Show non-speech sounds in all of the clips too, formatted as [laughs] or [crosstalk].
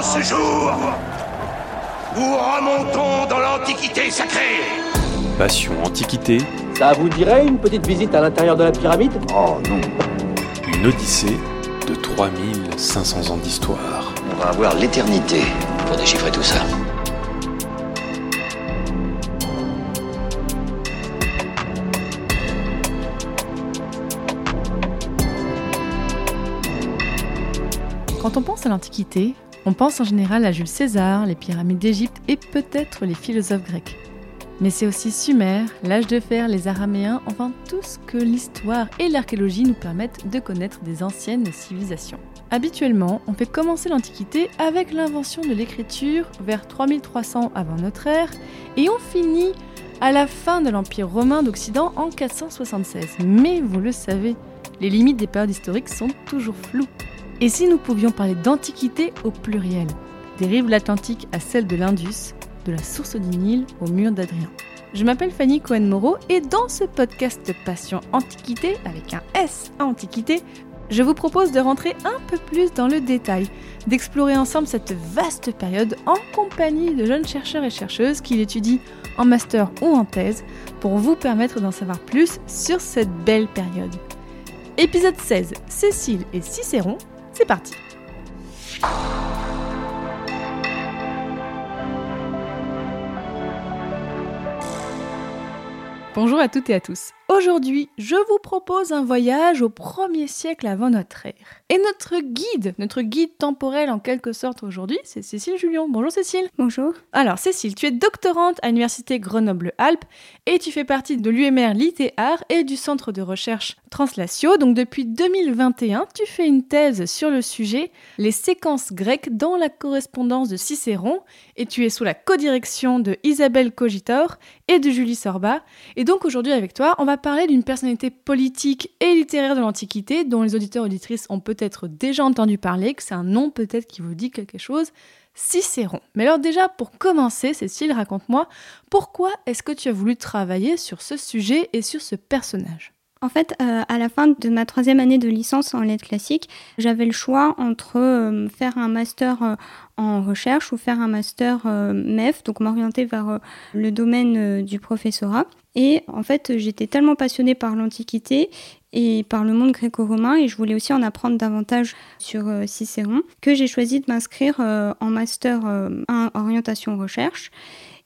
En ce jour, nous remontons dans l'Antiquité sacrée. Passion Antiquité, Ça vous dirait une petite visite à l'intérieur de la pyramide? Oh non, une odyssée de 3500 ans d'histoire. On va avoir l'éternité pour déchiffrer tout ça. Quand on pense à l'Antiquité, on pense en général à Jules César, les pyramides d'Égypte et peut-être les philosophes grecs. Mais c'est aussi Sumer, l'âge de fer, les Araméens, enfin tout ce que l'histoire et l'archéologie nous permettent de connaître des anciennes civilisations. Habituellement, on fait commencer l'Antiquité avec l'invention de l'écriture vers 3300 avant notre ère et on finit à la fin de l'Empire romain d'Occident en 476. Mais vous le savez, les limites des périodes historiques sont toujours floues. Et si nous pouvions parler d'Antiquité au pluriel, des rives de l'Atlantique à celles de l'Indus, de la source du Nil au mur d'Adrien Je m'appelle Fanny Cohen-Moreau et dans ce podcast Passion Antiquité, avec un S à Antiquité, je vous propose de rentrer un peu plus dans le détail, d'explorer ensemble cette vaste période en compagnie de jeunes chercheurs et chercheuses qui l'étudient en master ou en thèse pour vous permettre d'en savoir plus sur cette belle période. Épisode 16, Cécile et Cicéron, c'est parti Bonjour à toutes et à tous. Aujourd'hui, je vous propose un voyage au 1er siècle avant notre ère. Et notre guide, notre guide temporel en quelque sorte aujourd'hui, c'est Cécile Julion. Bonjour Cécile. Bonjour. Alors Cécile, tu es doctorante à l'université Grenoble-Alpes et tu fais partie de l'UMR Litéar et du centre de recherche Translatio. Donc depuis 2021, tu fais une thèse sur le sujet les séquences grecques dans la correspondance de Cicéron et tu es sous la codirection de Isabelle Cogitor et de Julie Sorba. Et donc aujourd'hui avec toi, on va parler d'une personnalité politique et littéraire de l'Antiquité dont les auditeurs et auditrices ont peut-être déjà entendu parler, que c'est un nom peut-être qui vous dit quelque chose, Cicéron. Mais alors déjà, pour commencer, Cécile, raconte-moi, pourquoi est-ce que tu as voulu travailler sur ce sujet et sur ce personnage? En fait, euh, à la fin de ma troisième année de licence en lettres classiques, j'avais le choix entre euh, faire un master euh, en recherche ou faire un master MEF, donc m'orienter vers le domaine du professorat. Et en fait, j'étais tellement passionnée par l'Antiquité et par le monde gréco-romain et je voulais aussi en apprendre davantage sur Cicéron que j'ai choisi de m'inscrire en master euh, 1 orientation recherche.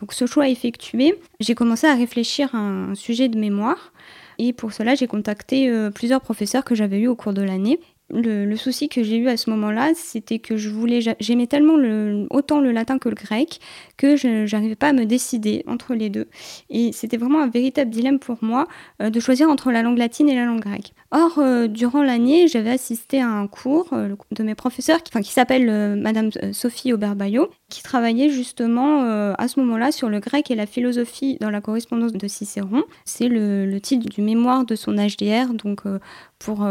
Donc ce choix effectué, j'ai commencé à réfléchir à un sujet de mémoire et pour cela j'ai contacté euh, plusieurs professeurs que j'avais eus au cours de l'année. Le, souci que j'ai eu à ce moment-là, c'était que je voulais, j'a- j'aimais tellement le, autant le latin que le grec que je n'arrivais pas à me décider entre les deux. Et c'était vraiment un véritable dilemme pour moi euh, de choisir entre la langue latine et la langue grecque. Or, euh, durant l'année, j'avais assisté à un cours euh, de mes professeurs qui, s'appelle euh, Madame Sophie Aubert-Baillot, qui travaillait justement à ce moment-là sur le grec et la philosophie dans la correspondance de Cicéron. C'est le, le titre du mémoire de son HDR, donc pour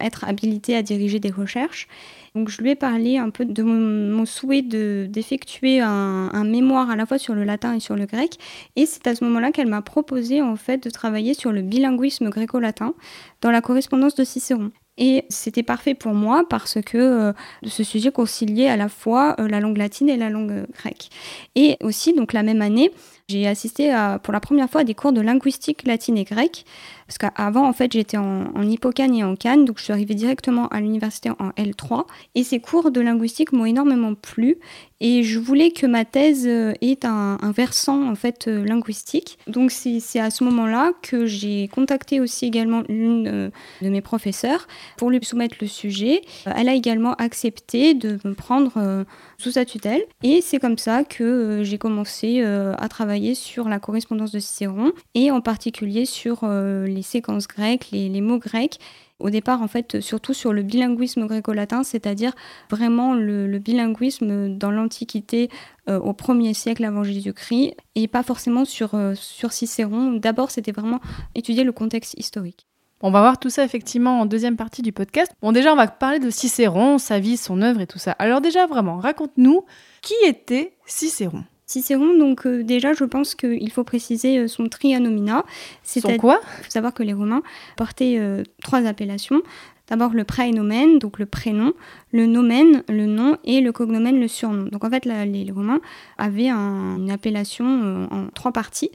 être habilité à diriger des recherches. Donc je lui ai parlé un peu de mon, souhait de- d'effectuer un, mémoire à la fois sur le latin et sur le grec. Et c'est à ce moment-là qu'elle m'a proposé en fait de travailler sur le bilinguisme gréco-latin dans la correspondance de Cicéron. Et c'était parfait pour moi parce que euh, ce sujet conciliait à la fois euh, la langue latine et la langue euh, grecque. Et aussi, donc la même année, j'ai assisté pour la première fois à des cours de linguistique latine et grecque. Parce qu'avant, en fait, j'étais en, en et en canne, donc je suis arrivée directement à l'université en L3. Et ces cours de linguistique m'ont énormément plu. Et je voulais que ma thèse euh, ait un, versant, en fait, euh, linguistique. Donc c'est à ce moment-là que j'ai contacté aussi également l'une euh, de mes professeurs pour lui soumettre le sujet. Elle a également accepté de me prendre sous sa tutelle. Et c'est comme ça que j'ai commencé à travailler sur la correspondance de Cicéron et en particulier sur euh, les séquences grecques, les, mots grecs. Au départ, en fait, surtout sur le bilinguisme gréco-latin, c'est-à-dire vraiment le, le bilinguisme dans l'Antiquité euh, au 1er siècle avant Jésus-Christ, et pas forcément sur, euh, sur Cicéron. D'abord, c'était vraiment étudier le contexte historique. On va voir tout ça effectivement en deuxième partie du podcast. Bon, déjà, on va parler de Cicéron, sa vie, son œuvre et tout ça. Alors déjà, vraiment, raconte-nous qui était Cicéron? Cicéron, donc euh, déjà, je pense qu'il faut préciser euh, son trianomina. Son C'est-à-dire quoi? Il faut savoir que les Romains portaient euh, trois appellations. D'abord le praenomen, donc le prénom, le nomen, le nom, et le cognomen, le surnom. Donc en fait, les, Romains avaient une appellation euh, en trois parties.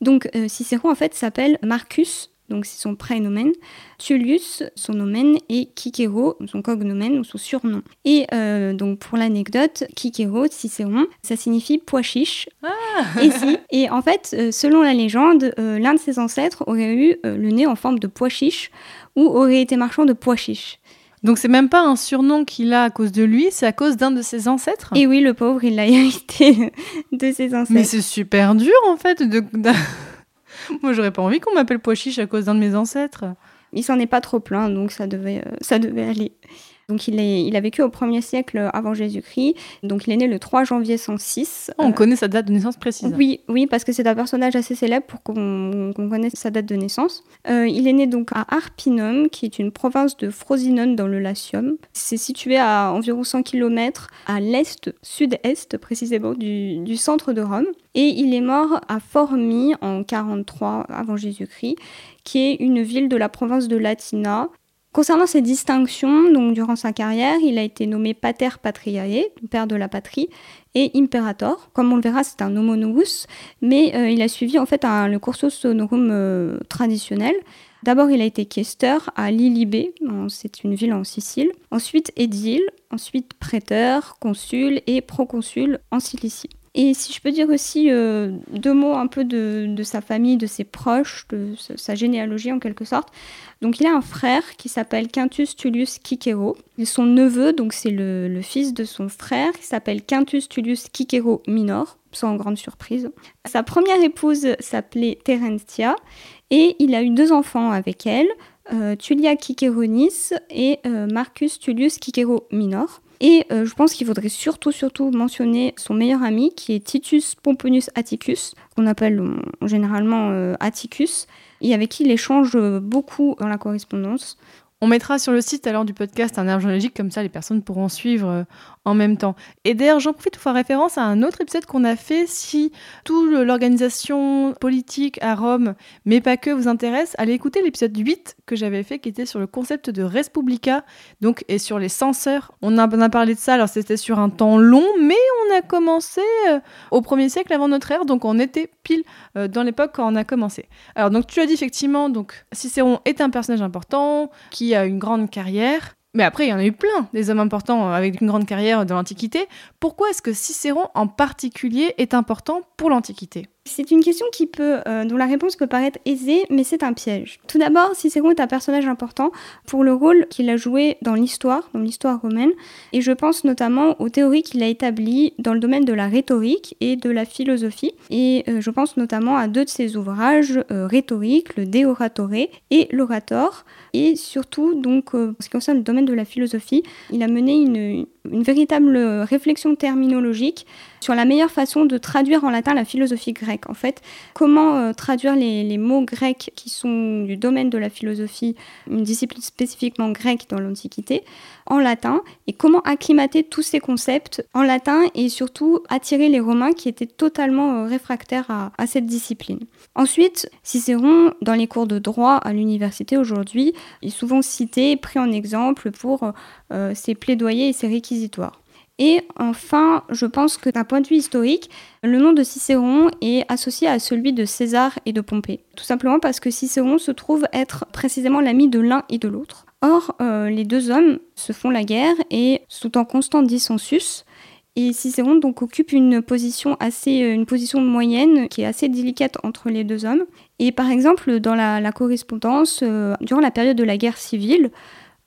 Donc Cicéron en fait s'appelle Marcus donc c'est son prénomen, Tullius, son nomen, et Kikero, son cognomen ou son surnom. Et euh, donc pour l'anecdote, Kikero, Cicéron, ça signifie pois chiche. Ah et, et en fait, euh, selon la légende, euh, l'un de ses ancêtres aurait eu le nez en forme de pois chiche ou aurait été marchand de pois chiche. Donc c'est même pas un surnom qu'il a à cause de lui, c'est à cause d'un de ses ancêtres? Et oui, le pauvre, il l'a hérité [laughs] de ses ancêtres. Mais c'est super dur en fait de... [laughs] Moi, j'aurais pas envie qu'on m'appelle pois chiche à cause d'un de mes ancêtres. Il s'en est pas trop plein, donc ça devait, euh, ça devait aller. Donc il, est, il a vécu au 1er siècle avant Jésus-Christ. Donc il est né le 3 janvier 106. on connaît sa date de naissance précise. Oui, oui, parce que c'est un personnage assez célèbre pour qu'on connaisse sa date de naissance. Euh, il est né donc à Arpinum, qui est une province de Frosinone dans le Latium. C'est situé à environ 100 km à l'est, sud-est précisément du, du centre de Rome. Et il est mort à Formi en 43 avant Jésus-Christ, qui est une ville de la province de Latina, Concernant ses distinctions, donc durant sa carrière, il a été nommé Pater Patriae, père de la patrie, et Imperator. Comme on le verra, c'est un homo mais euh, il a suivi en fait un, le cursus honorum euh, traditionnel. D'abord, il a été questeur à Lilibé, c'est une ville en Sicile. Ensuite, édile, ensuite prêteur, consul et proconsul en Cilicie. Et si je peux dire aussi euh, deux mots un peu de, sa famille, de ses proches, de sa généalogie en quelque sorte. Donc il a un frère qui s'appelle Quintus Tullius Cicero. Et son neveu, donc c'est le, fils de son frère, qui s'appelle Quintus Tullius Cicero Minor, sans grande surprise. Sa première épouse s'appelait Terentia et il a eu deux enfants avec elle, euh, Tullia Ciceronis et euh, Marcus Tullius Cicero Minor. Et euh, je pense qu'il faudrait surtout, surtout mentionner son meilleur ami, qui est Titus Pomponius Atticus, qu'on appelle euh, généralement euh, Atticus, et avec qui il échange beaucoup dans la correspondance. On mettra sur le site alors du podcast un arbre généalogique, comme ça les personnes pourront suivre en même temps. Et d'ailleurs, j'en profite pour faire référence à un autre épisode qu'on a fait. Si toute l'organisation politique à Rome, mais pas que, vous intéresse, allez écouter l'épisode 8 que j'avais fait qui était sur le concept de Respublica donc, et sur les censeurs. On a, parlé de ça, alors c'était sur un temps long, mais on a commencé euh, au 1er siècle avant notre ère, donc on était pile euh, dans l'époque quand on a commencé. Alors, donc tu as dit effectivement, donc Cicéron est un personnage important qui a une grande carrière. Mais après, il y en a eu plein, des hommes importants avec une grande carrière dans l'Antiquité. Pourquoi est-ce que Cicéron en particulier est important pour l'Antiquité? C'est une question qui peut, euh, dont la réponse peut paraître aisée, mais c'est un piège. Tout d'abord, Cicéron est un personnage important pour le rôle qu'il a joué dans l'histoire, dans l'histoire romaine, et je pense notamment aux théories qu'il a établies dans le domaine de la rhétorique et de la philosophie. Et euh, je pense notamment à deux de ses ouvrages, euh, rhétorique, le De Oratore et l'Orator, et surtout donc en ce qui concerne le domaine de la philosophie, il a mené une, une véritable réflexion terminologique sur la meilleure façon de traduire en latin la philosophie grecque. En fait, comment euh, traduire les, mots grecs qui sont du domaine de la philosophie, une discipline spécifiquement grecque dans l'Antiquité, en latin, et comment acclimater tous ces concepts en latin et surtout attirer les Romains qui étaient totalement euh, réfractaires à, cette discipline. Ensuite, Cicéron, dans les cours de droit à l'université aujourd'hui, est souvent cité pris en exemple pour euh, ses plaidoyers et ses réquisitoires. Et enfin, je pense que d'un point de vue historique, le nom de Cicéron est associé à celui de César et de Pompée. Tout simplement parce que Cicéron se trouve être précisément l'ami de l'un et de l'autre. Or, euh, les deux hommes se font la guerre et sont en constant dissensus. Et Cicéron donc occupe une position assez, euh, une position moyenne qui est assez délicate entre les deux hommes. Et par exemple, dans la, correspondance, euh, durant la période de la guerre civile,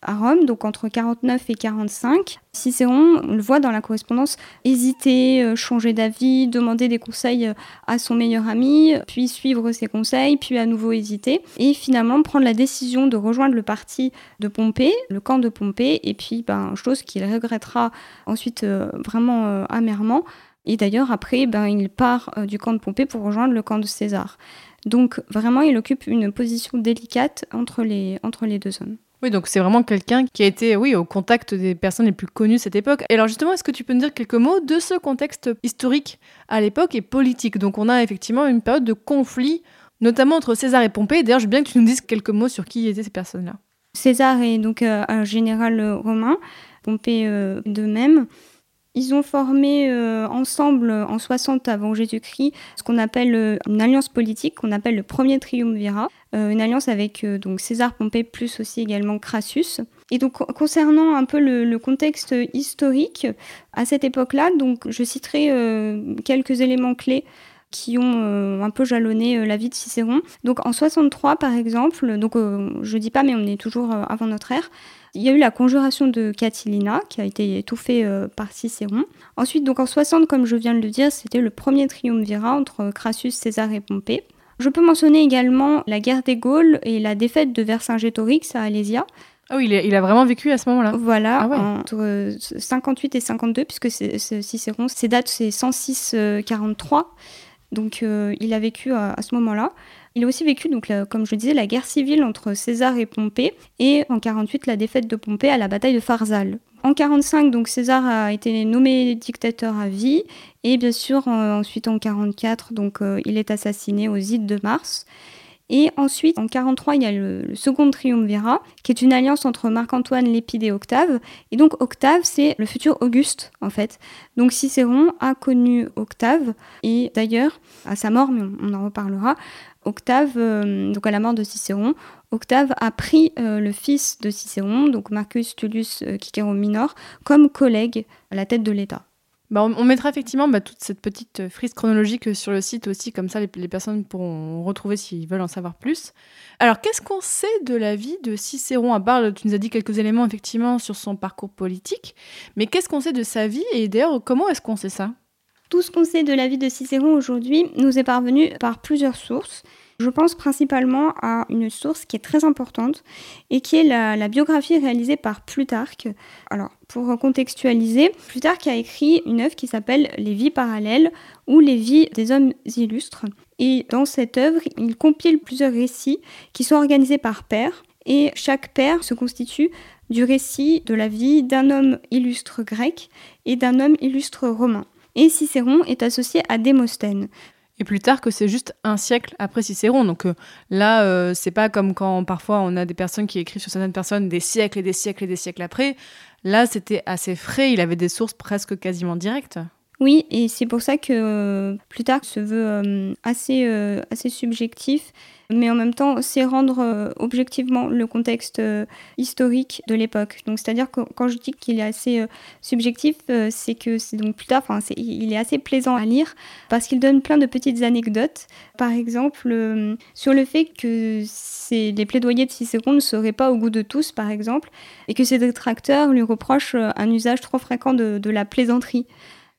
à Rome, donc entre 49 et 45. Cicéron, on le voit dans la correspondance, hésiter, euh, changer d'avis, demander des conseils euh, à son meilleur ami, puis suivre ses conseils, puis à nouveau hésiter, et finalement prendre la décision de rejoindre le parti de Pompée, le camp de Pompée, et puis, ben, chose qu'il regrettera ensuite euh, vraiment amèrement. Et d'ailleurs, après, ben, il part du camp de Pompée pour rejoindre le camp de César. Donc, vraiment, il occupe une position délicate entre les, entre les deux hommes. Oui, donc c'est vraiment quelqu'un qui a été, oui, au contact des personnes les plus connues de cette époque. Et alors justement, est-ce que tu peux nous dire quelques mots de ce contexte historique à l'époque et politique? Donc on a effectivement une période de conflit, notamment entre César et Pompée. D'ailleurs, je veux bien que tu nous dises quelques mots sur qui étaient ces personnes-là. César est donc un général romain, Pompée de même. Ils ont formé ensemble en 60 avant Jésus-Christ ce qu'on appelle une alliance politique qu'on appelle le premier triumvirat, une alliance avec donc César Pompée plus aussi également Crassus. Et donc concernant un peu le, contexte historique à cette époque-là, donc je citerai euh, quelques éléments clés qui ont euh, un peu jalonné euh, la vie de Cicéron. Donc en 63 par exemple, donc je dis pas mais on est toujours avant notre ère, il y a eu la conjuration de Catilina qui a été étouffée par Cicéron. Ensuite donc en 60 comme je viens de le dire, c'était le premier triumvirat entre Crassus, César et Pompée. Je peux mentionner également la guerre des Gaules et la défaite de Vercingétorix à Alésia. Ah oui, il a, vraiment vécu à ce moment-là. Voilà, ah entre 58 et 52, puisque Cicéron, ses dates, c'est 106-43. Donc euh, il a vécu à, ce moment-là. Il a aussi vécu, donc, comme je disais, la guerre civile entre César et Pompée, et en 48, la défaite de Pompée à la bataille de Pharsale. En 45, donc César a été nommé dictateur à vie, et bien sûr, ensuite en 44, donc euh, il est assassiné aux ides de Mars. Et ensuite, en 43, il y a le, second triumvirat, qui est une alliance entre Marc-Antoine, Lépide et Octave. Et donc Octave, c'est le futur Auguste, en fait. Donc Cicéron a connu Octave, et d'ailleurs, à sa mort, mais on, en reparlera, Octave, euh, donc à la mort de Cicéron, Octave a pris euh, le fils de Cicéron, donc Marcus Tullius euh, Cicéron Minor, comme collègue à la tête de l'État. Bah, on, mettra effectivement bah, toute cette petite euh, frise chronologique sur le site aussi, comme ça les, personnes pourront retrouver s'ils veulent en savoir plus. Alors, qu'est-ce qu'on sait de la vie de Cicéron? À part, tu nous as dit quelques éléments effectivement sur son parcours politique, mais qu'est-ce qu'on sait de sa vie? Et d'ailleurs, comment est-ce qu'on sait ça? Tout ce qu'on sait de la vie de Cicéron aujourd'hui nous est parvenu par plusieurs sources. Je pense principalement à une source qui est très importante et qui est la, biographie réalisée par Plutarque. Alors, pour contextualiser, Plutarque a écrit une œuvre qui s'appelle Les vies parallèles ou Les vies des hommes illustres. Et dans cette œuvre, il compile plusieurs récits qui sont organisés par père. Et chaque père se constitue du récit de la vie d'un homme illustre grec et d'un homme illustre romain. Et Cicéron est associé à Démosthène. Et plus tard que c'est juste un siècle après Cicéron. Donc euh, là, euh, c'est pas comme quand parfois on a des personnes qui écrivent sur certaines personnes des siècles et des siècles et des siècles après. Là, c'était assez frais, il avait des sources presque quasiment directes. Oui, et c'est pour ça que euh, Plutarque se veut assez, assez subjectif mais en même temps, c'est rendre euh, objectivement le contexte euh, historique de l'époque. Donc, c'est-à-dire que quand je dis qu'il est assez euh, subjectif, c'est que c'est donc plus tard, il est assez plaisant à lire parce qu'il donne plein de petites anecdotes. Par exemple, sur le fait que les plaidoyers de Cicéron ne seraient pas au goût de tous, par exemple, et que ses détracteurs lui reprochent un usage trop fréquent de la plaisanterie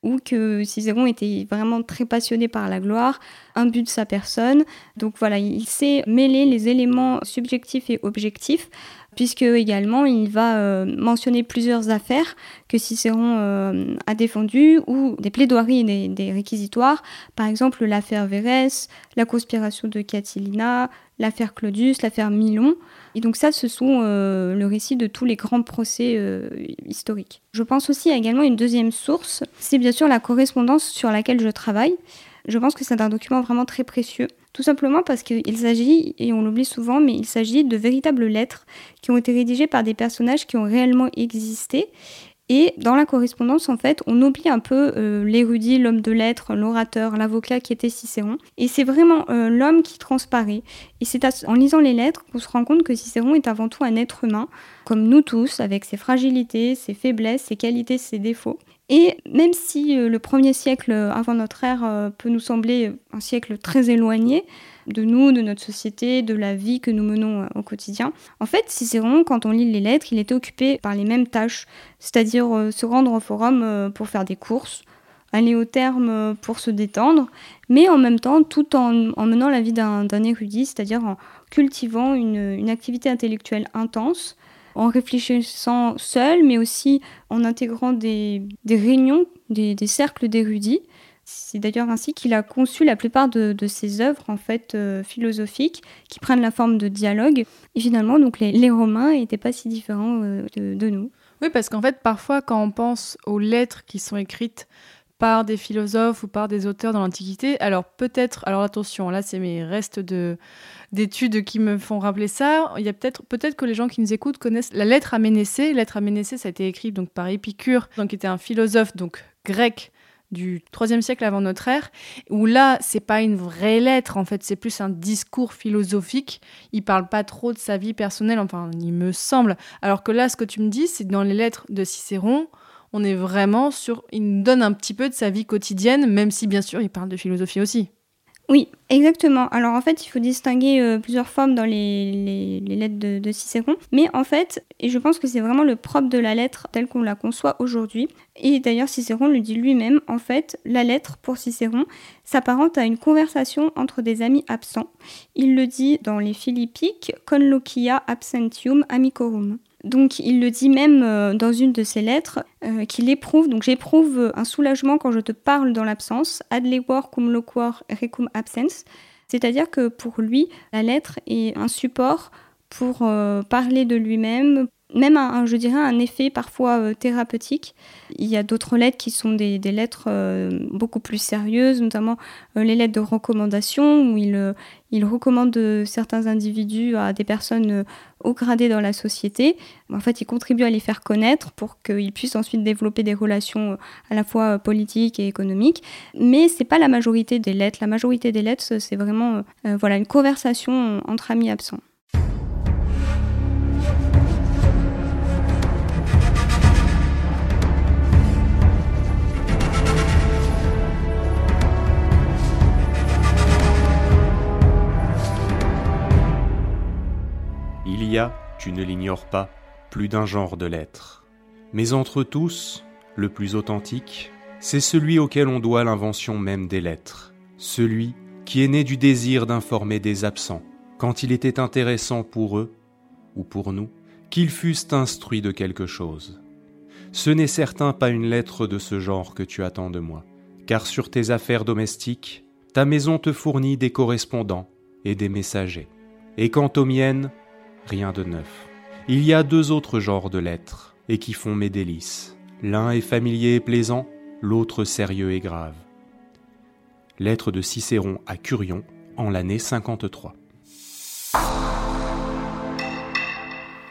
ou que Cicéron était vraiment très passionné par la gloire, un but de sa personne. Donc voilà, il sait mêler les éléments subjectifs et objectifs, puisque également il va euh, mentionner plusieurs affaires que Cicéron euh, a défendues, ou des plaidoiries et des, réquisitoires, par exemple l'affaire Vérès, la conspiration de Catilina, l'affaire Claudius, l'affaire Milon. Et donc ça, ce sont euh, le récit de tous les grands procès euh, historiques. Je pense aussi à également une deuxième source, c'est bien sûr la correspondance sur laquelle je travaille. Je pense que c'est un document vraiment très précieux, tout simplement parce qu'il s'agit, et on l'oublie souvent, mais il s'agit de véritables lettres qui ont été rédigées par des personnages qui ont réellement existé et dans la correspondance, en fait, on oublie un peu euh, l'érudit, l'homme de lettres, l'orateur, l'avocat qui était Cicéron. Et c'est vraiment euh, l'homme qui transparaît. Et c'est en lisant les lettres qu'on se rend compte que Cicéron est avant tout un être humain, comme nous tous, avec ses fragilités, ses faiblesses, ses qualités, ses défauts. Et même si euh, le premier siècle avant notre ère peut nous sembler un siècle très éloigné, de nous, de notre société, de la vie que nous menons euh, au quotidien. En fait, Cicéron, quand on lit les lettres, il était occupé par les mêmes tâches, c'est-à-dire euh, se rendre au forum euh, pour faire des courses, aller au terme pour se détendre, mais en même temps tout en, menant la vie d'un érudit, c'est-à-dire en cultivant une, activité intellectuelle intense, en réfléchissant seul, mais aussi en intégrant des, réunions, des cercles d'érudits. C'est d'ailleurs ainsi qu'il a conçu la plupart de, ses œuvres en fait euh, philosophiques qui prennent la forme de dialogue. Et finalement, donc les, Romains n'étaient pas si différents euh, de, nous. Oui, parce qu'en fait, parfois, quand on pense aux lettres qui sont écrites par des philosophes ou par des auteurs dans l'Antiquité. Alors peut-être, alors attention, là c'est mes restes de d'études qui me font rappeler ça. Il y a peut-être peut-être que les gens qui nous écoutent connaissent la lettre à Ménécée. Lettre à Ménécée, ça a été écrit donc par Épicure, donc qui était un philosophe donc grec du 3 siècle avant notre ère, où là, c'est pas une vraie lettre, en fait, c'est plus un discours philosophique. Il parle pas trop de sa vie personnelle, enfin, il me semble. Alors que là, ce que tu me dis, c'est dans les lettres de Cicéron, on est vraiment sur. Il nous donne un petit peu de sa vie quotidienne, même si, bien sûr, il parle de philosophie aussi. Oui, exactement. Alors en fait, il faut distinguer euh, plusieurs formes dans les, lettres de, Cicéron. Mais en fait, et je pense que c'est vraiment le propre de la lettre telle qu'on la conçoit aujourd'hui. Et d'ailleurs, Cicéron le dit lui-même, en fait, la lettre pour Cicéron s'apparente à une conversation entre des amis absents. Il le dit dans les Philippiques, conloquia absentium amicorum. Donc il le dit même euh, dans une de ses lettres euh, qu'il éprouve, donc j'éprouve un soulagement quand je te parle dans l'absence, adlewar cum loquor recum absens, c'est-à-dire que pour lui, la lettre est un support pour euh, parler de lui-même, même un, je dirais un effet parfois euh, thérapeutique. Il y a d'autres lettres qui sont des, lettres euh, beaucoup plus sérieuses, notamment euh, les lettres de recommandation, où il, recommande certains individus à des personnes haut gradées dans la société. En fait, il contribue à les faire connaître pour qu'ils puissent ensuite développer des relations à la fois politiques et économiques. Mais c'est pas la majorité des lettres. La majorité des lettres, c'est vraiment voilà, une conversation entre amis absents. Il y a, tu ne l'ignores pas, plus d'un genre de lettres. Mais entre tous, le plus authentique, c'est celui auquel on doit l'invention même des lettres, celui qui est né du désir d'informer des absents, quand il était intéressant pour eux, ou pour nous, qu'ils fussent instruits de quelque chose. Ce n'est certain pas une lettre de ce genre que tu attends de moi, car sur tes affaires domestiques, ta maison te fournit des correspondants et des messagers. Et quant aux miennes, rien de neuf. Il y a deux autres genres de lettres, et qui font mes délices. L'un est familier et plaisant, l'autre sérieux et grave. Lettre de Cicéron à Curion en l'année 53.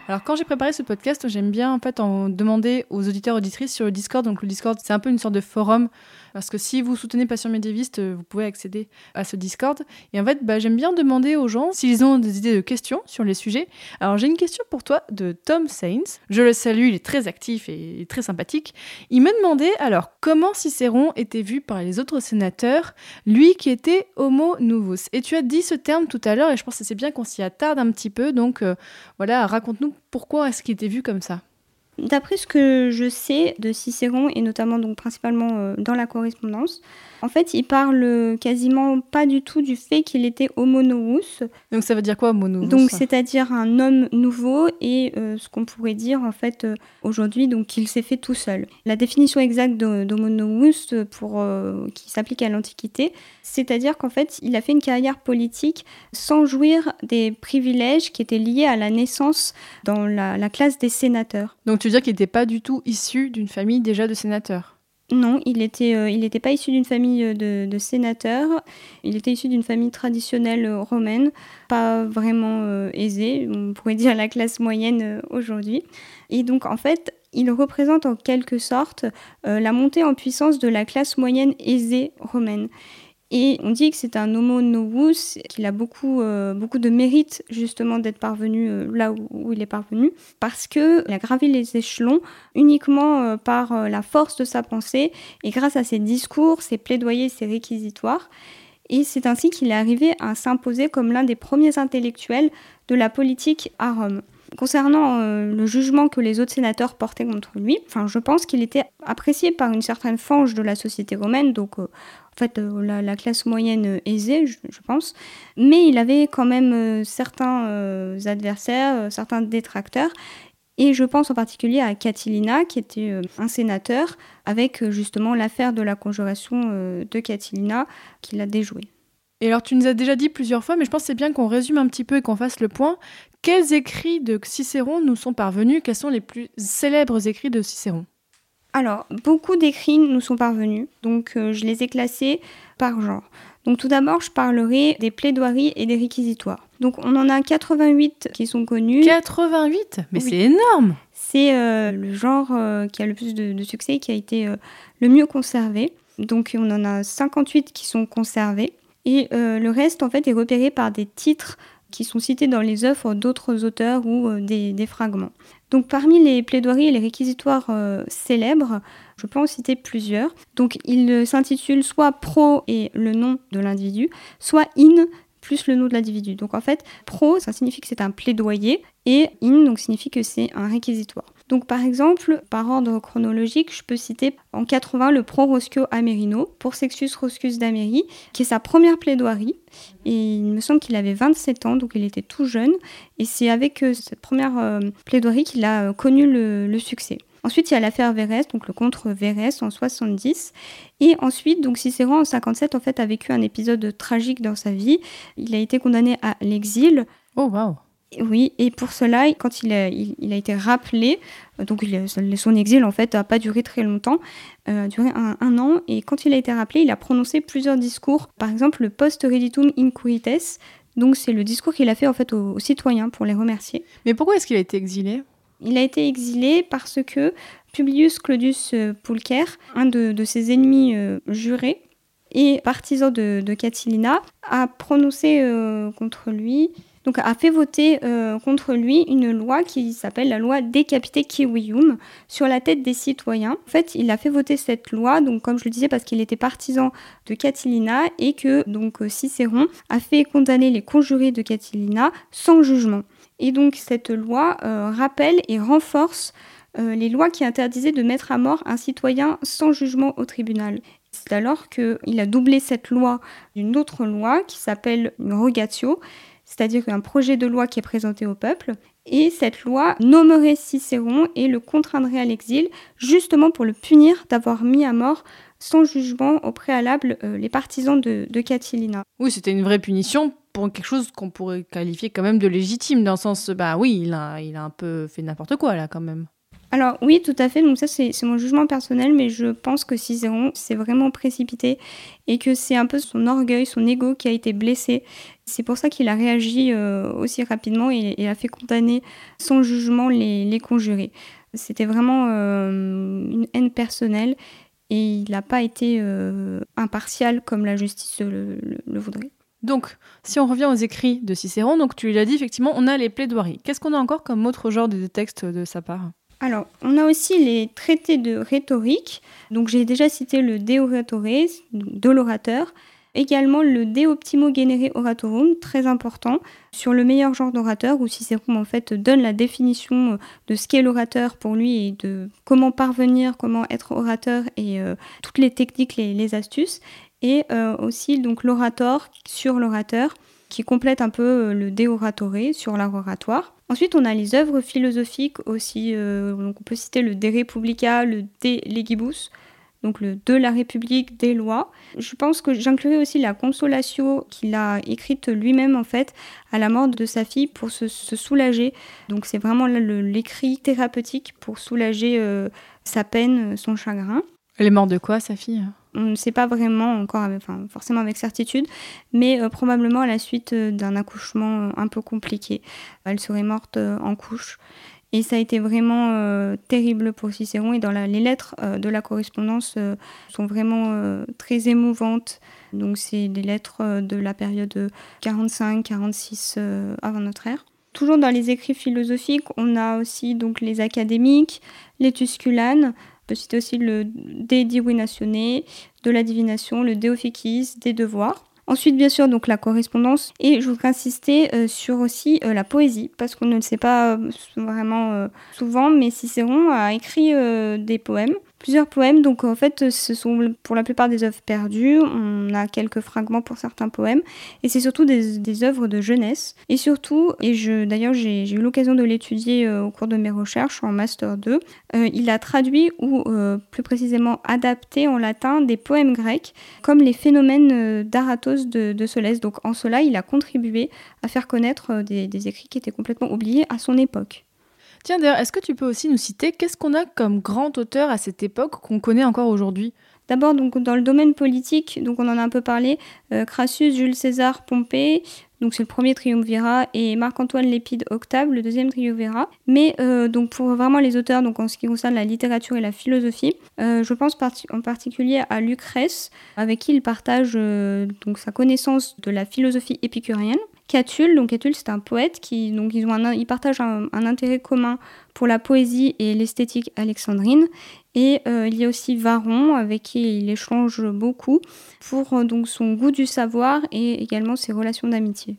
Alors quand j'ai préparé ce podcast, j'aime bien en fait en demander aux auditeurs auditrices sur le Discord. Donc le Discord, c'est un peu une sorte de forum parce que si vous soutenez Passion médiéviste, vous pouvez accéder à ce Discord. Et en fait, bah, j'aime bien demander aux gens s'ils ont des idées de questions sur les sujets. Alors j'ai une question pour toi de Tom Sainz. Je le salue, il est très actif et très sympathique. Il me demandait alors comment Cicéron était vu par les autres sénateurs, lui qui était homo novus? Et tu as dit ce terme tout à l'heure et je pense que c'est bien qu'on s'y attarde un petit peu. Donc euh, voilà, raconte-nous pourquoi est-ce qu'il était vu comme ça? D'après ce que je sais de Cicéron, et notamment donc principalement euh, dans la correspondance, en fait, il parle quasiment pas du tout du fait qu'il était homo novus. Donc ça veut dire quoi homo novus Donc c'est-à-dire un homme nouveau et euh, ce qu'on pourrait dire en fait euh, aujourd'hui donc qu'il s'est fait tout seul. La définition exacte d'homo novus pour qui s'applique à l'Antiquité, c'est-à-dire qu'en fait, il a fait une carrière politique sans jouir des privilèges qui étaient liés à la naissance dans la, la classe des sénateurs. Donc tu veux dire qu'il n'était pas du tout issu d'une famille déjà de sénateurs non, il n'était euh, pas issu d'une famille euh, de, sénateurs, il était issu d'une famille traditionnelle euh, romaine, pas vraiment aisée, on pourrait dire la classe moyenne aujourd'hui. Et donc en fait, il représente en quelque sorte la montée en puissance de la classe moyenne aisée romaine. Et on dit que c'est un homo novus, qu'il a beaucoup, euh, beaucoup de mérite justement d'être parvenu euh, là où, il est parvenu, parce qu'il a gravi les échelons uniquement euh, par la force de sa pensée et grâce à ses discours, ses plaidoyers, ses réquisitoires. Et c'est ainsi qu'il est arrivé à s'imposer comme l'un des premiers intellectuels de la politique à Rome. Concernant le jugement que les autres sénateurs portaient contre lui, je pense qu'il était apprécié par une certaine fange de la société romaine, donc en fait euh, la, classe moyenne euh, aisée, je, pense. Mais il avait quand même euh, certains adversaires, certains détracteurs. Et je pense en particulier à Catilina, qui était un sénateur, avec justement l'affaire de la conjuration de Catilina, qu'il a déjouée. Et alors, tu nous as déjà dit plusieurs fois, mais je pense que c'est bien qu'on résume un petit peu et qu'on fasse le point. Quels écrits de Cicéron nous sont parvenus? Quels sont les plus célèbres écrits de Cicéron? Alors, beaucoup d'écrits nous sont parvenus, donc euh, je les ai classés par genre. Donc tout d'abord, je parlerai des plaidoiries et des réquisitoires. Donc on en a 88 qui sont connus. 88 Mais c'est énorme C'est euh, le genre euh, qui a le plus de, succès et qui a été le mieux conservé. Donc on en a 58 qui sont conservés. Et le reste, en fait, est repéré par des titres qui sont cités dans les œuvres d'autres auteurs ou des fragments. Donc parmi les plaidoiries et les réquisitoires euh, célèbres, je peux en citer plusieurs. Donc il s'intitule soit pro et le nom de l'individu, soit in plus le nom de l'individu. Donc en fait, pro, ça signifie que c'est un plaidoyer et in, donc signifie que c'est un réquisitoire. Donc par exemple, par ordre chronologique, je peux citer en 80 le Pro Roscio Amerino pour Sextus Roscius d'Améry, qui est sa première plaidoirie. Et il me semble qu'il avait 27 ans, donc il était tout jeune. Et c'est avec euh, cette première euh, plaidoirie qu'il a euh, connu le, succès. Ensuite, il y a l'affaire Vérès, donc le contre Vérès en 70. Et ensuite, donc Cicéron en 57, en fait, a vécu un épisode tragique dans sa vie. Il a été condamné à l'exil. Oh, waouh oui, et pour cela, quand il a, il, a été rappelé, donc son exil en fait n'a pas duré très longtemps, euh, a duré un, an, et quand il a été rappelé, il a prononcé plusieurs discours, par exemple le post reditum incurites, donc c'est le discours qu'il a fait en fait aux, citoyens pour les remercier. Mais pourquoi est-ce qu'il a été exilé? Il a été exilé parce que Publius Claudius euh, Pulcher, un de, ses ennemis jurés, et partisan de, Catilina, a prononcé contre lui donc a fait voter euh, contre lui une loi qui s'appelle la loi Décapité Kiwium sur la tête des citoyens. En fait, il a fait voter cette loi, donc comme je le disais, parce qu'il était partisan de Catilina et que donc euh, Cicéron a fait condamner les conjurés de Catilina sans jugement. Et donc cette loi euh, rappelle et renforce les lois qui interdisaient de mettre à mort un citoyen sans jugement au tribunal. C'est alors qu'il a doublé cette loi d'une autre loi qui s'appelle rogatio, c'est-à-dire un projet de loi qui est présenté au peuple. Et cette loi nommerait Cicéron et le contraindrait à l'exil, justement pour le punir d'avoir mis à mort sans jugement au préalable euh, les partisans de, de Catilina. Oui, c'était une vraie punition pour quelque chose qu'on pourrait qualifier quand même de légitime, dans le sens, bah oui, il a, il a un peu fait n'importe quoi là quand même. Alors oui, tout à fait. Donc ça, c'est mon jugement personnel, mais je pense que Cicéron s'est vraiment précipité et que c'est un peu son orgueil, son ego qui a été blessé. C'est pour ça qu'il a réagi euh, aussi rapidement et, a fait condamner sans jugement les, conjurés. C'était vraiment euh, une haine personnelle et il n'a pas été euh, impartial comme la justice le, voudrait. Donc, si on revient aux écrits de Cicéron, donc tu l'as dit, effectivement, on a les plaidoiries. Qu'est-ce qu'on a encore comme autre genre de textes de sa part? Alors, on a aussi les traités de rhétorique. Donc, j'ai déjà cité le De Oratore, de l'orateur. Également le De Optimo Genere Oratorum, très important, sur le meilleur genre d'orateur, où Cicéron en fait donne la définition de ce qu'est l'orateur pour lui et de comment parvenir, comment être orateur et euh, toutes les techniques, les, astuces. Et euh, aussi donc l'orateur sur l'orateur, qui complète un peu euh, le De Oratore sur l'art oratoire. Ensuite, on a les œuvres philosophiques aussi. Euh, on peut citer le De Republica, le De Legibus, donc le De la République des lois. Je pense que j'inclurai aussi la Consolatio qu'il a écrite lui-même en fait à la mort de sa fille pour se, soulager. Donc c'est vraiment l'écrit thérapeutique pour soulager sa peine, son chagrin. Elle est morte de quoi, sa fille? On ne sait pas vraiment encore, enfin, forcément avec certitude, mais euh, probablement à la suite euh, d'un accouchement euh, un peu compliqué. Elle serait morte en couche. Et ça a été vraiment terrible pour Cicéron. Et dans les lettres de la correspondance sont vraiment très émouvantes. Donc c'est des lettres de la période 45-46 avant notre ère. Toujours dans les écrits philosophiques, on a aussi donc les académiques, les tusculanes, peut citer aussi le De Divinationne, de la divination, le De Officis, des devoirs. Ensuite, bien sûr, donc la correspondance. Et je voudrais insister euh, sur aussi euh, la poésie, parce qu'on ne le sait pas euh, vraiment souvent, mais Cicéron a écrit des poèmes plusieurs poèmes. Donc en fait, ce sont pour la plupart des œuvres perdues. On a quelques fragments pour certains poèmes. Et c'est surtout des, des, œuvres de jeunesse. Et surtout, et je d'ailleurs j'ai eu l'occasion de l'étudier euh, au cours de mes recherches en Master 2, euh, il a traduit ou euh, plus précisément adapté en latin des poèmes grecs comme les phénomènes d'Aratos de, Solès. Donc en cela, il a contribué à faire connaître des écrits qui étaient complètement oubliés à son époque. Tiens, d'ailleurs, est-ce que tu peux aussi nous citer qu'est-ce qu'on a comme grand auteur à cette époque qu'on connaît encore aujourd'hui? D'abord, donc dans le domaine politique, donc on en a un peu parlé, euh, Crassus, Jules César, Pompée, donc c'est le premier triumvirat, et Marc-Antoine Lépide, Octave, le deuxième triumvirat. Mais euh, donc pour vraiment les auteurs, donc en ce qui concerne la littérature et la philosophie, euh, je pense en particulier à Lucrèce, avec qui il partage donc sa connaissance de la philosophie épicurienne. Catulle, donc Catulle c'est un poète qui donc ils ont un, ils partagent un, intérêt commun pour la poésie et l'esthétique alexandrine et euh, il y a aussi Varon avec qui il échange beaucoup pour euh, donc son goût du savoir et également ses relations d'amitié.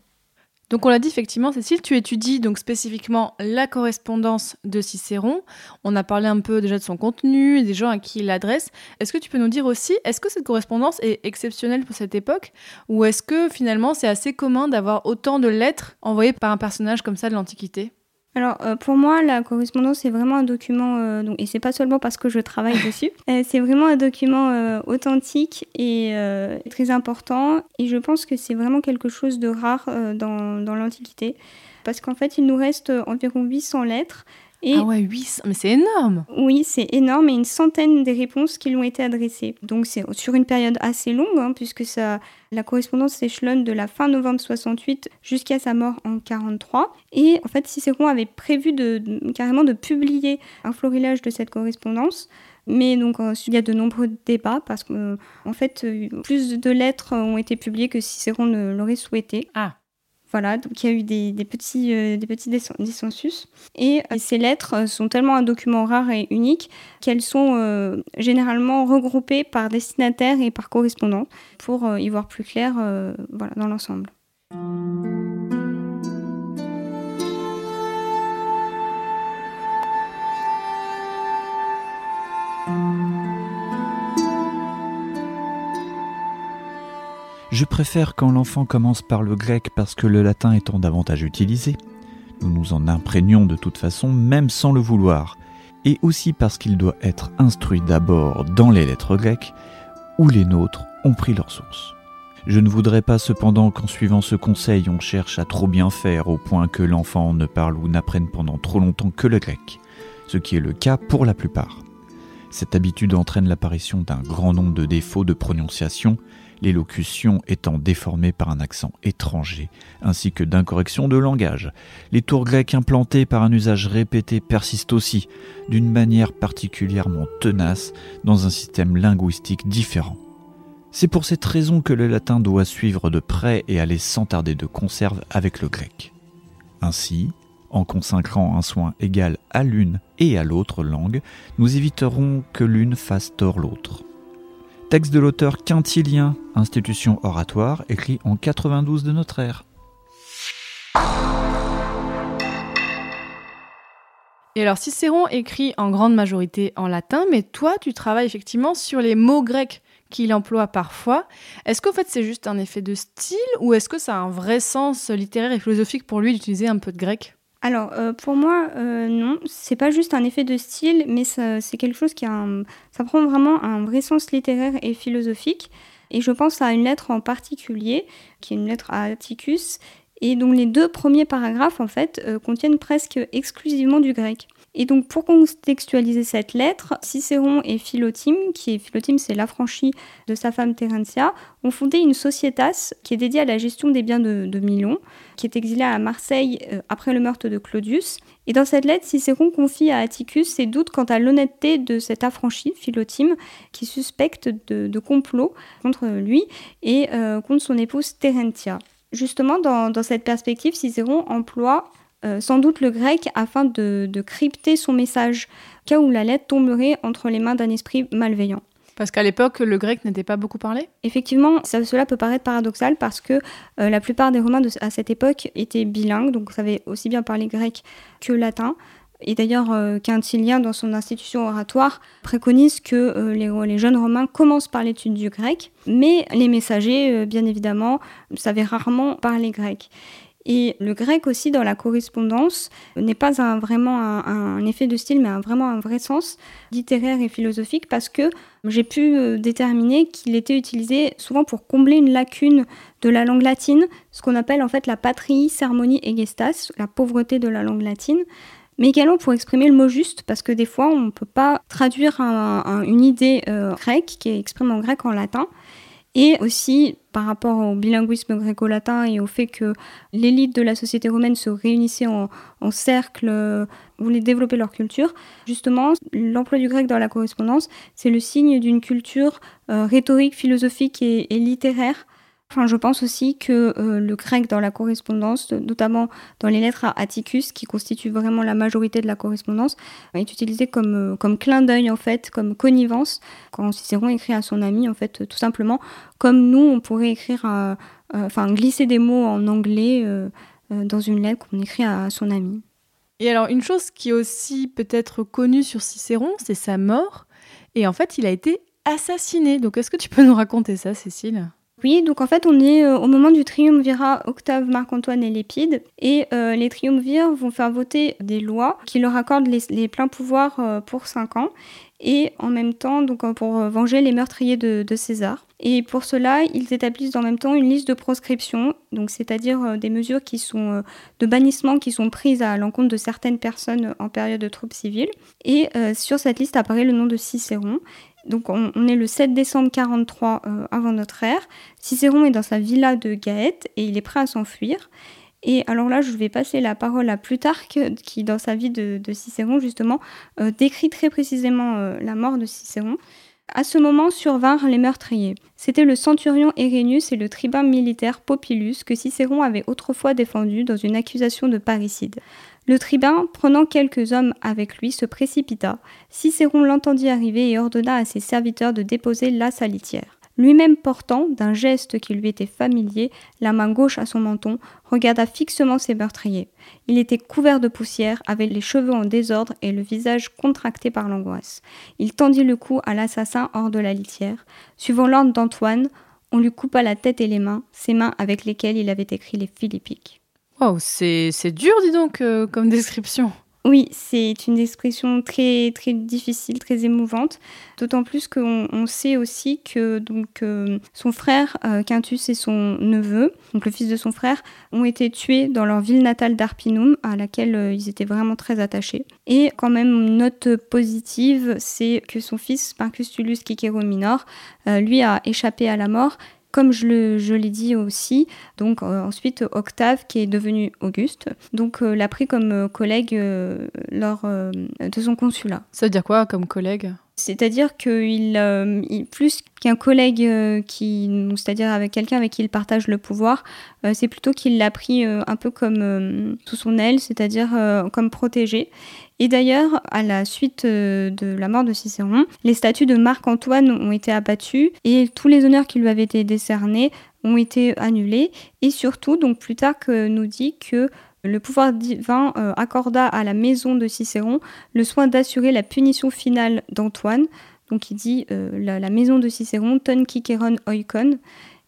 Donc on l'a dit effectivement, Cécile, tu étudies donc spécifiquement la correspondance de Cicéron. On a parlé un peu déjà de son contenu, des gens à qui il l'adresse. Est-ce que tu peux nous dire aussi, est-ce que cette correspondance est exceptionnelle pour cette époque? Ou est-ce que finalement c'est assez commun d'avoir autant de lettres envoyées par un personnage comme ça de l'Antiquité? Alors euh, pour moi, la correspondance c'est vraiment un document, euh, donc, et c'est pas seulement parce que je travaille dessus, [laughs] euh, c'est vraiment un document authentique et très important. Et je pense que c'est vraiment quelque chose de rare dans, dans l'Antiquité, parce qu'en fait il nous reste environ 800 lettres ah ouais, 800, mais c'est énorme Oui, c'est énorme et une centaine des réponses qui lui ont été adressées. Donc c'est sur une période assez longue, hein, puisque ça, la correspondance s'échelonne de la fin novembre 68 jusqu'à sa mort en 43. Et en fait, Cicéron avait prévu de, carrément de publier un florilège de cette correspondance. Mais donc, il y a de nombreux débats parce qu'en en fait, euh, plus de lettres ont été publiées que Cicéron ne l'aurait souhaité. Ah. Voilà, donc il y a eu des, petits, euh, des petits dissensus. Et euh, ces lettres sont tellement un document rare et unique qu'elles sont euh, généralement regroupées par destinataire et par correspondant pour y voir plus clair voilà, dans l'ensemble. Je préfère quand l'enfant commence par le grec parce que le latin étant davantage utilisé, nous nous en imprégnons de toute façon même sans le vouloir, et aussi parce qu'il doit être instruit d'abord dans les lettres grecques, où les nôtres ont pris leur source. Je ne voudrais pas cependant qu'en suivant ce conseil on cherche à trop bien faire au point que l'enfant ne parle ou n'apprenne pendant trop longtemps que le grec, ce qui est le cas pour la plupart. Cette habitude entraîne l'apparition d'un grand nombre de défauts de prononciation l'élocution étant déformée par un accent étranger, ainsi que d'incorrection de langage. Les tours grecques implantées par un usage répété persistent aussi, d'une manière particulièrement tenace, dans un système linguistique différent. C'est pour cette raison que le latin doit suivre de près et aller sans tarder de conserve avec le grec. Ainsi, en consacrant un soin égal à l'une et à l'autre langue, nous éviterons que l'une fasse tort l'autre. Texte de l'auteur Quintilien, institution oratoire, écrit en 92 de notre ère. Et alors Cicéron écrit en grande majorité en latin, mais toi tu travailles effectivement sur les mots grecs qu'il emploie parfois. Est-ce qu'en fait c'est juste un effet de style ou est-ce que ça a un vrai sens littéraire et philosophique pour lui d'utiliser un peu de grec? Alors, euh, pour moi, euh, non, c'est pas juste un effet de style, mais c'est quelque chose qui a un, ça prend vraiment un vrai sens littéraire et philosophique. Et je pense à une lettre en particulier, qui est une lettre à Atticus, et dont les deux premiers paragraphes, en fait, euh, contiennent presque exclusivement du grec. Et donc pour contextualiser cette lettre, Cicéron et Philotime, qui est Philotime c'est l'affranchi de sa femme Terentia, ont fondé une sociétas qui est dédiée à la gestion des biens de, Milon, qui est exilée à Marseille euh, après le meurtre de Claudius. Et dans cette lettre, Cicéron confie à Atticus ses doutes quant à l'honnêteté de cet affranchi, Philotime, qui suspecte de, complot contre lui et euh, contre son épouse Terentia. Justement, dans cette perspective, Cicéron emploie euh, sans doute le grec afin de, crypter son message, cas où la lettre tomberait entre les mains d'un esprit malveillant. Parce qu'à l'époque, le grec n'était pas beaucoup parlé? Effectivement, cela peut paraître paradoxal parce que euh, la plupart des Romains à cette époque étaient bilingues, donc savaient aussi bien parler grec que latin. Et d'ailleurs, euh, Quintilien, dans son institution oratoire, préconise que les, les, jeunes Romains commencent par l'étude du grec, mais les messagers, bien évidemment, savaient rarement parler grec. Et le grec aussi dans la correspondance n'est pas un, vraiment un, effet de style, mais vraiment un vrai sens littéraire et philosophique parce que j'ai pu euh, déterminer qu'il était utilisé souvent pour combler une lacune de la langue latine, ce qu'on appelle en fait la patrie, sermonie et gestas, la pauvreté de la langue latine. mais également pour exprimer le mot juste, parce que des fois on ne peut pas traduire une idée grecque qui est exprimée en grec en latin. Et aussi par rapport au bilinguisme gréco-latin et au fait que l'élite de la société romaine se réunissait en, cercle, voulait développer leur culture, justement, l'emploi du grec dans la correspondance, c'est le signe d'une culture rhétorique, philosophique et littéraire Je pense aussi que euh, le grec dans la correspondance, notamment dans les lettres à Atticus, qui constituent vraiment la majorité de la correspondance, est utilisé comme, euh, comme clin d'œil, en fait, comme connivence, quand Cicéron écrit à son ami, en fait, tout simplement, comme nous, on pourrait écrire, enfin, glisser des mots en anglais euh, dans une lettre qu'on écrit à son ami. Et alors, une chose qui est aussi peut-être connue sur Cicéron, c'est sa mort. Et en fait, il a été assassiné. Donc, est-ce que tu peux nous raconter ça, Cécile? Oui, donc en fait, on est euh, au moment du triumvirat Octave, Marc-Antoine et Lépide, et euh, les triumvirs vont faire voter des lois qui leur accordent les, pleins pouvoirs euh, pour 5 ans, et en même temps, donc pour venger les meurtriers de, César. Et pour cela, ils établissent en même temps une liste de proscription, donc c'est-à-dire des mesures qui sont de bannissement qui sont prises à l'encontre de certaines personnes en période de troupes civiles. Et sur cette liste apparaît le nom de Cicéron. Donc on, est le 7 décembre 43 euh, avant notre ère. Cicéron est dans sa villa de Gaète et il est prêt à s'enfuir. Et alors là, je vais passer la parole à Plutarque, qui dans sa vie de, Cicéron, justement, euh, décrit très précisément euh, la mort de Cicéron. À ce moment survinrent les meurtriers. C'était le centurion Erénius et le tribun militaire Popilus que Cicéron avait autrefois défendu dans une accusation de parricide. Le tribun, prenant quelques hommes avec lui, se précipita. Cicéron l'entendit arriver et ordonna à ses serviteurs de déposer la salitière. Lui-même portant, d'un geste qui lui était familier, la main gauche à son menton, regarda fixement ses meurtriers. Il était couvert de poussière, avait les cheveux en désordre et le visage contracté par l'angoisse. Il tendit le cou à l'assassin hors de la litière. Suivant l'ordre d'Antoine, on lui coupa la tête et les mains, ses mains avec lesquelles il avait écrit les Philippiques. Wow, c'est dur, dis donc, euh, comme [laughs] description. Oui, c'est une description très très difficile, très émouvante. D'autant plus qu'on sait aussi que donc euh, son frère euh, Quintus et son neveu, donc le fils de son frère, ont été tués dans leur ville natale d'Arpinum, à laquelle ils étaient vraiment très attachés. Et quand même note positive, c'est que son fils Marcus Tullius Cicero Minor, lui a échappé à la mort comme je, l'ai dit aussi, donc euh, ensuite Octave qui est devenu Auguste, donc euh, l'a pris comme euh, collègue lors de son consulat. Ça veut dire quoi comme collègue? C'est-à-dire qu'il, plus qu'un collègue qui, c'est-à-dire avec quelqu'un avec qui il partage le pouvoir, c'est plutôt qu'il l'a pris un peu comme sous son aile, c'est-à-dire comme protégé. Et d'ailleurs, à la suite euh, de la mort de Cicéron, les statues de Marc-Antoine ont été abattues et tous les honneurs qui lui avaient été décernés ont été annulés. Et surtout, donc Plutarque nous dit que le pouvoir divin euh, accorda à la maison de Cicéron le soin d'assurer la punition finale d'Antoine. Donc il dit euh, la, maison de Cicéron, ton kikeron oikon,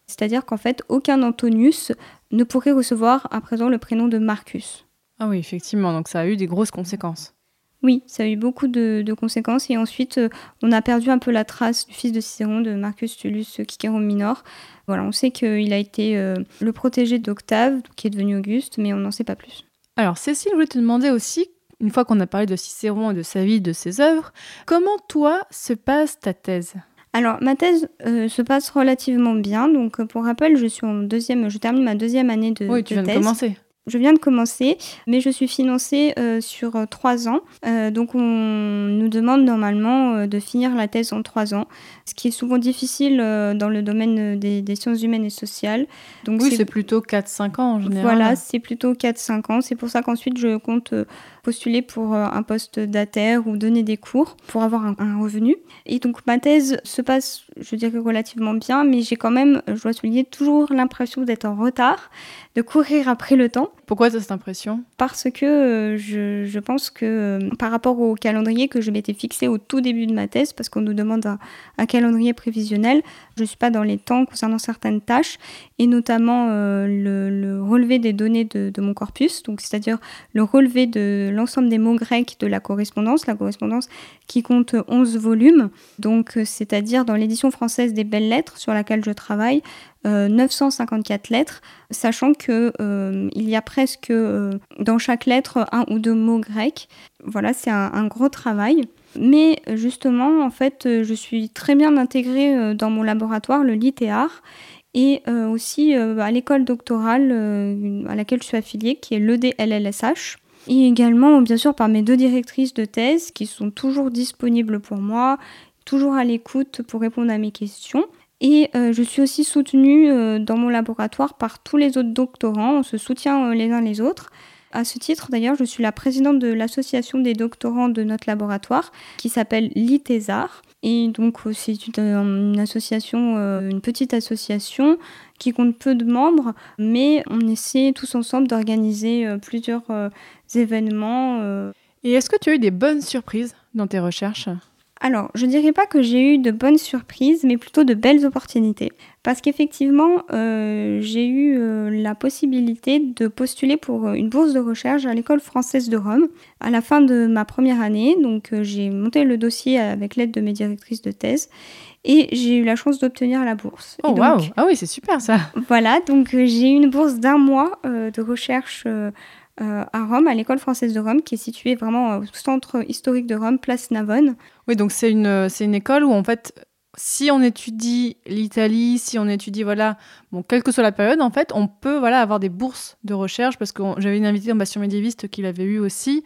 c'est-à-dire qu'en fait aucun Antonius ne pourrait recevoir à présent le prénom de Marcus. Ah oui, effectivement, donc ça a eu des grosses conséquences. Oui, ça a eu beaucoup de, conséquences et ensuite euh, on a perdu un peu la trace du fils de Cicéron, de Marcus Tullius Cicéron Minor. Voilà, on sait qu'il a été euh, le protégé d'Octave, qui est devenu Auguste, mais on n'en sait pas plus. Alors Cécile, je voulais te demander aussi, une fois qu'on a parlé de Cicéron et de sa vie, de ses œuvres, comment toi se passe ta thèse? Alors, ma thèse euh, se passe relativement bien. Donc, pour rappel, je suis en deuxième, je termine ma deuxième année de, oui, tu viens de commencer. Je viens de commencer, mais je suis financée euh, sur euh, trois ans. Euh, donc on nous demande normalement de finir la thèse en trois ans, ce qui est souvent difficile dans le domaine des, sciences humaines et sociales. Donc oui, c'est plutôt 4-5 ans en général. Voilà, c'est plutôt 4-5 ans. C'est pour ça qu'ensuite je compte postuler pour un poste d'ATER ou donner des cours pour avoir un, un, revenu. Et donc ma thèse se passe, je dirais, relativement bien, mais j'ai quand même, je dois souligner, toujours l'impression d'être en retard de courir après le temps. Pourquoi tu as cette impression? Parce que euh, je, pense que euh, par rapport au calendrier que je m'étais fixé au tout début de ma thèse, parce qu'on nous demande un, calendrier prévisionnel, je ne suis pas dans les temps concernant certaines tâches, et notamment euh, le, relevé des données de, mon corpus, donc c'est-à-dire le relevé de l'ensemble des mots grecs de la correspondance, la correspondance qui compte 11 volumes, donc euh, c'est-à-dire dans l'édition française des belles lettres sur laquelle je travaille, 954 lettres, sachant que il y a presque dans chaque lettre un ou deux mots grecs. Voilà, c'est un gros travail. Mais justement, en fait, euh, je suis très bien intégrée euh, dans mon laboratoire, le LITEAR, et euh, aussi à l'école doctorale à laquelle je suis affiliée, qui est l'EDLLSH. Et également, bien sûr, par mes deux directrices de thèse, qui sont toujours disponibles pour moi, toujours à l'écoute pour répondre à mes questions. Et je suis aussi soutenue dans mon laboratoire par tous les autres doctorants, on se soutient les uns les autres. À ce titre, d'ailleurs, je suis la présidente de l'association des doctorants de notre laboratoire qui s'appelle l'ITESAR. Et donc, c'est une, association, euh, une petite association qui compte peu de membres, mais on essaie tous ensemble d'organiser euh, plusieurs euh, événements. Et est-ce que tu as eu des bonnes surprises dans tes recherches? Alors, je dirais pas que j'ai eu de bonnes surprises, mais plutôt de belles opportunités. Parce qu'effectivement, euh, j'ai eu euh, la possibilité de postuler pour euh, une bourse de recherche à l'école française de Rome à la fin de ma première année. Donc, j'ai monté le dossier avec l'aide de mes directrices de thèse et j'ai eu la chance d'obtenir la bourse. Oh waouh Ah oui, c'est super ça Voilà, donc j'ai eu une bourse d'un mois de recherche euh, à Rome, à l'école française de Rome, qui est située vraiment au centre historique de Rome, place Navone. Oui, donc c'est une, c'est une école où en fait, si on étudie l'Italie, si on étudie, voilà, bon, quelle que soit la période, en fait, on peut voilà, avoir des bourses de recherche, parce que j'avais une invitée en Bastion médiéviste qui l'avait eu aussi,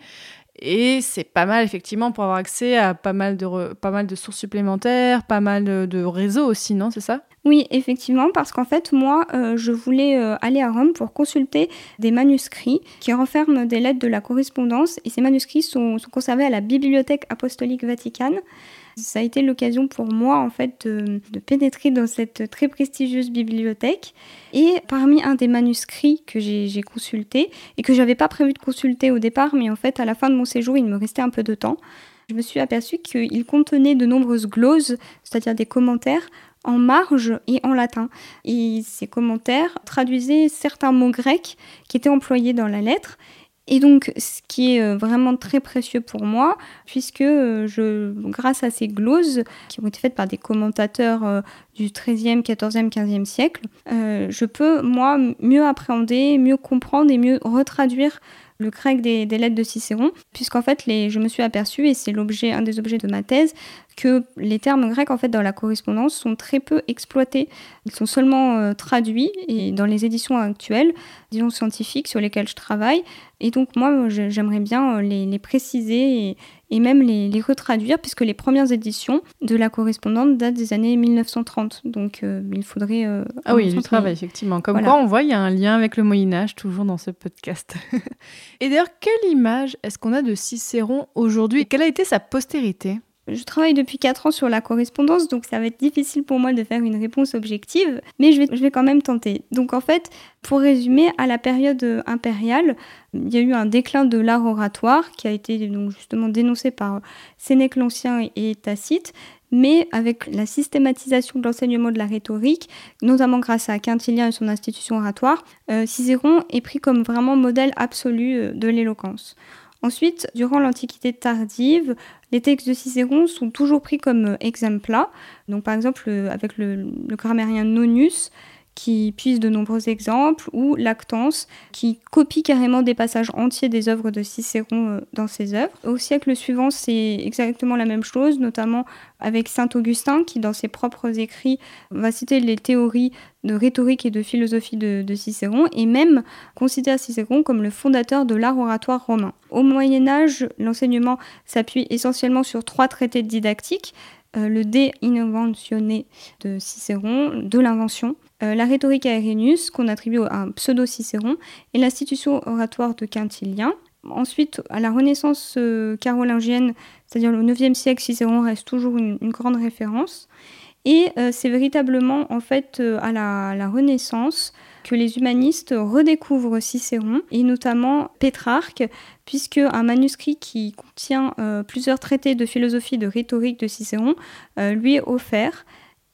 et c'est pas mal, effectivement, pour avoir accès à pas mal de, pas mal de sources supplémentaires, pas mal de réseaux aussi, non C'est ça? Oui, effectivement, parce qu'en fait, moi, euh, je voulais euh, aller à Rome pour consulter des manuscrits qui renferment des lettres de la correspondance, et ces manuscrits sont, conservés à la Bibliothèque apostolique vaticane. Ça a été l'occasion pour moi, en fait, de, pénétrer dans cette très prestigieuse bibliothèque. Et parmi un des manuscrits que j'ai consulté, et que j'avais pas prévu de consulter au départ, mais en fait, à la fin de mon séjour, il me restait un peu de temps, je me suis aperçue qu'il contenait de nombreuses gloses, c'est-à-dire des commentaires en marge et en latin. Et ces commentaires traduisaient certains mots grecs qui étaient employés dans la lettre. Et donc, ce qui est euh, vraiment très précieux pour moi, puisque euh, je, grâce à ces gloses qui ont été faites par des commentateurs euh, du XIIIe, XIVe, XVe siècle, je peux, moi, mieux appréhender, mieux comprendre et mieux retraduire le grec des, lettres de Cicéron, puisqu'en fait, les, je me suis aperçue, et c'est l'objet, un des objets de ma thèse, que les termes grecs, en fait, dans la correspondance, sont très peu exploités. Ils sont seulement euh, traduits, et dans les éditions actuelles, disons scientifiques, sur lesquelles je travaille. Et donc, moi, j'aimerais bien euh, les, préciser et même les, retraduire, puisque les premières éditions de la correspondante datent des années 1930. Donc euh, il faudrait... Euh, ah oui, du travail, effectivement. Comme quoi, on voit, il y a un lien avec le Moyen Âge, toujours dans ce podcast. [laughs] et d'ailleurs, quelle image est-ce qu'on a de Cicéron aujourd'hui? Et quelle a été sa postérité? Je travaille depuis 4 ans sur la correspondance, donc ça va être difficile pour moi de faire une réponse objective, mais je vais, quand même tenter. Donc en fait, pour résumer, à la période impériale, il y a eu un déclin de l'art oratoire qui a été donc justement dénoncé par Sénèque l'Ancien et Tacite, mais avec la systématisation de l'enseignement de la rhétorique, notamment grâce à Quintilien et son institution oratoire, euh, Cicéron est pris comme vraiment modèle absolu euh, de l'éloquence. Ensuite, durant l'Antiquité tardive, les textes de Cicéron sont toujours pris comme euh, exempla. Donc, par exemple, euh, avec le, grammairien Nonius, qui puise de nombreux exemples, ou Lactance, qui copie carrément des passages entiers des œuvres de Cicéron euh, dans ses œuvres. Au siècle suivant, c'est exactement la même chose, notamment avec Saint Augustin, qui dans ses propres écrits va citer les théories de rhétorique et de philosophie de, Cicéron, et même considère Cicéron comme le fondateur de l'art oratoire romain. Au Moyen Âge, l'enseignement s'appuie essentiellement sur trois traités didactiques, euh, le De Innovationné de Cicéron, de l'invention, euh, la rhétorique à Irénius, qu'on attribue à un pseudo-Cicéron, et l'institution oratoire de Quintilien. Ensuite, à la Renaissance euh, carolingienne, c'est-à-dire le 9e siècle, Cicéron reste toujours une, grande référence. Et euh, c'est véritablement en fait à la, Renaissance que les humanistes redécouvrent Cicéron et notamment Pétrarque, puisque un manuscrit qui contient plusieurs traités de philosophie de rhétorique de Cicéron lui est offert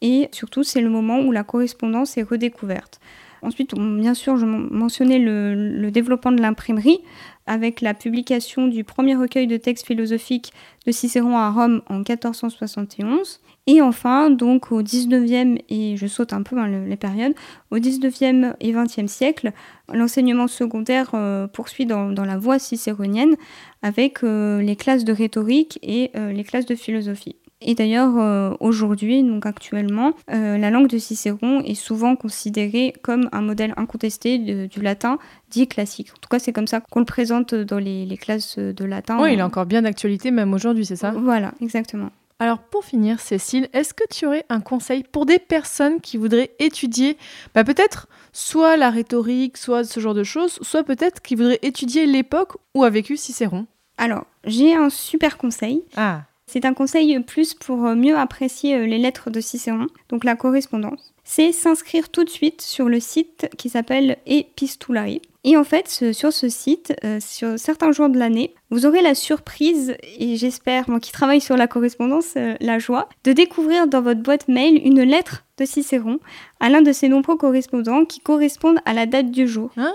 et surtout c'est le moment où la correspondance est redécouverte. Ensuite, bien sûr, je mentionnais le, développement de l'imprimerie avec la publication du premier recueil de textes philosophiques de Cicéron à Rome en 1471. Et enfin, donc au 19e, et je saute un peu les périodes, au 19e et 20e siècle, l'enseignement secondaire euh, poursuit dans, la voie cicéronienne avec euh, les classes de rhétorique et euh, les classes de philosophie. Et d'ailleurs, euh, aujourd'hui, donc actuellement, euh, la langue de Cicéron est souvent considérée comme un modèle incontesté du latin dit classique. En tout cas, c'est comme ça qu'on le présente dans les, classes de latin. Oui, il est encore bien d'actualité même aujourd'hui, c'est ça? Voilà, exactement. Alors pour finir, Cécile, est-ce que tu aurais un conseil pour des personnes qui voudraient étudier bah, peut-être soit la rhétorique, soit ce genre de choses, soit peut-être qui voudraient étudier l'époque où a vécu Cicéron? Alors, j'ai un super conseil. Ah. C'est un conseil plus pour euh, mieux apprécier euh, les lettres de Cicéron, donc la correspondance. C'est s'inscrire tout de suite sur le site qui s'appelle Epistulari. Et en fait, sur ce site, euh, sur certains jours de l'année, vous aurez la surprise, et j'espère, moi qui travaille sur la correspondance, la joie, de découvrir dans votre boîte mail une lettre de Cicéron à l'un de ses nombreux correspondants qui correspondent à la date du jour. Ah.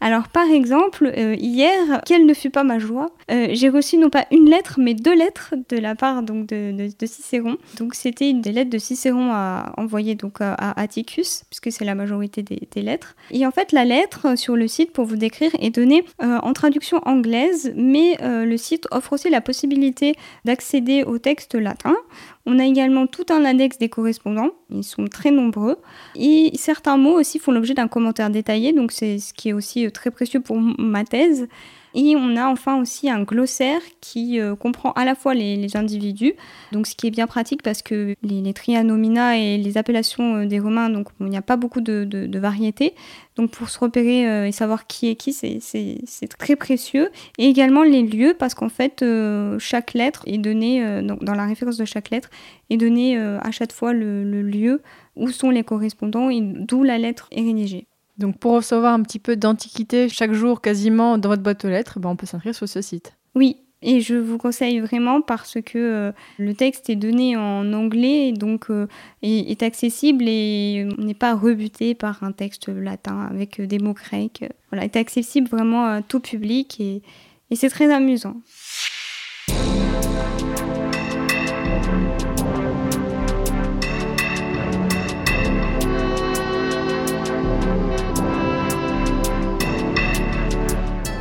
Alors par exemple, euh, hier, quelle ne fut pas ma joie, euh, j'ai reçu non pas une lettre, mais deux lettres de la part donc de, Cicéron. Donc c'était des lettres de Cicéron à envoyer donc à, Atticus, puisque c'est la majorité des, lettres. Et en fait, la lettre sur le site pour vous décrire est donnée euh, en traduction anglaise, mais le site offre aussi la possibilité d'accéder au texte latin. On a également tout un index des correspondants, ils sont très nombreux. Et certains mots aussi font l'objet d'un commentaire détaillé, donc c'est ce qui est aussi euh, très précieux pour ma thèse. Et on a enfin aussi un glossaire qui euh, comprend à la fois les, individus, donc ce qui est bien pratique parce que les, les trianomina et les appellations euh, des Romains, donc il n'y a pas beaucoup de, de, variétés. Donc pour se repérer euh, et savoir qui est qui, c'est très précieux. Et également les lieux, parce qu'en fait, chaque lettre est donnée, dans la référence de chaque lettre, est donnée à chaque fois le lieu où sont les correspondants et d'où la lettre est rédigée. Donc pour recevoir un petit peu d'antiquité chaque jour quasiment dans votre boîte aux lettres, ben on peut s'inscrire sur ce site. Oui, et je vous conseille vraiment parce que euh, le texte est donné en anglais, donc euh, est, accessible et n'est pas rebuté par un texte latin avec des mots grecs. Voilà, est accessible vraiment à tout public et c'est très amusant.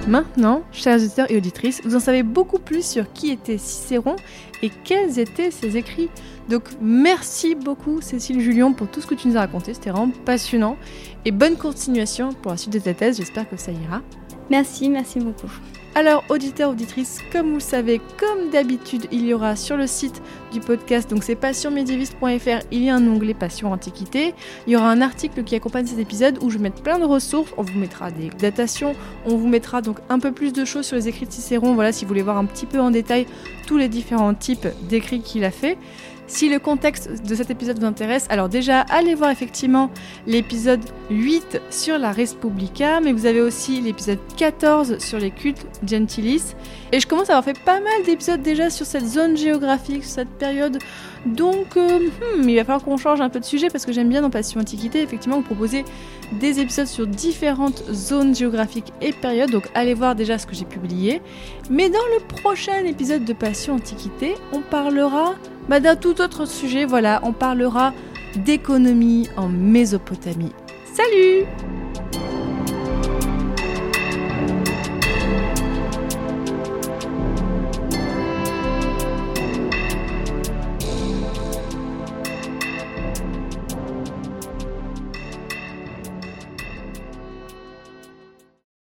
Maintenant, chers auditeurs et auditrices, vous en savez beaucoup plus sur qui était Cicéron et quels étaient ses écrits. Donc merci beaucoup Cécile Julien pour tout ce que tu nous as raconté, c'était vraiment passionnant. Et bonne continuation pour la suite de ta thèse, j'espère que ça ira. Merci, merci beaucoup. Alors, auditeurs, auditrices, comme vous le savez, comme d'habitude, il y aura sur le site du podcast, donc c'est passionmédiéviste.fr, il y a un onglet Passion Antiquité. Il y aura un article qui accompagne cet épisode où je vais plein de ressources. On vous mettra des datations, on vous mettra donc un peu plus de choses sur les écrits de Cicéron. Voilà, si vous voulez voir un petit peu en détail tous les différents types d'écrits qu'il a fait. Si le contexte de cet épisode vous intéresse, alors déjà allez voir effectivement l'épisode 8 sur la Respublica, mais vous avez aussi l'épisode 14 sur les cultes gentilis. Et je commence à avoir fait pas mal d'épisodes déjà sur cette zone géographique, sur cette période. Donc euh, hmm, il va falloir qu'on change un peu de sujet parce que j'aime bien dans Passion Antiquité, effectivement, vous proposer des épisodes sur différentes zones géographiques et périodes. Donc allez voir déjà ce que j'ai publié. Mais dans le prochain épisode de Passion Antiquité, on parlera bah, d'un tout autre sujet. Voilà, on parlera d'économie en Mésopotamie. Salut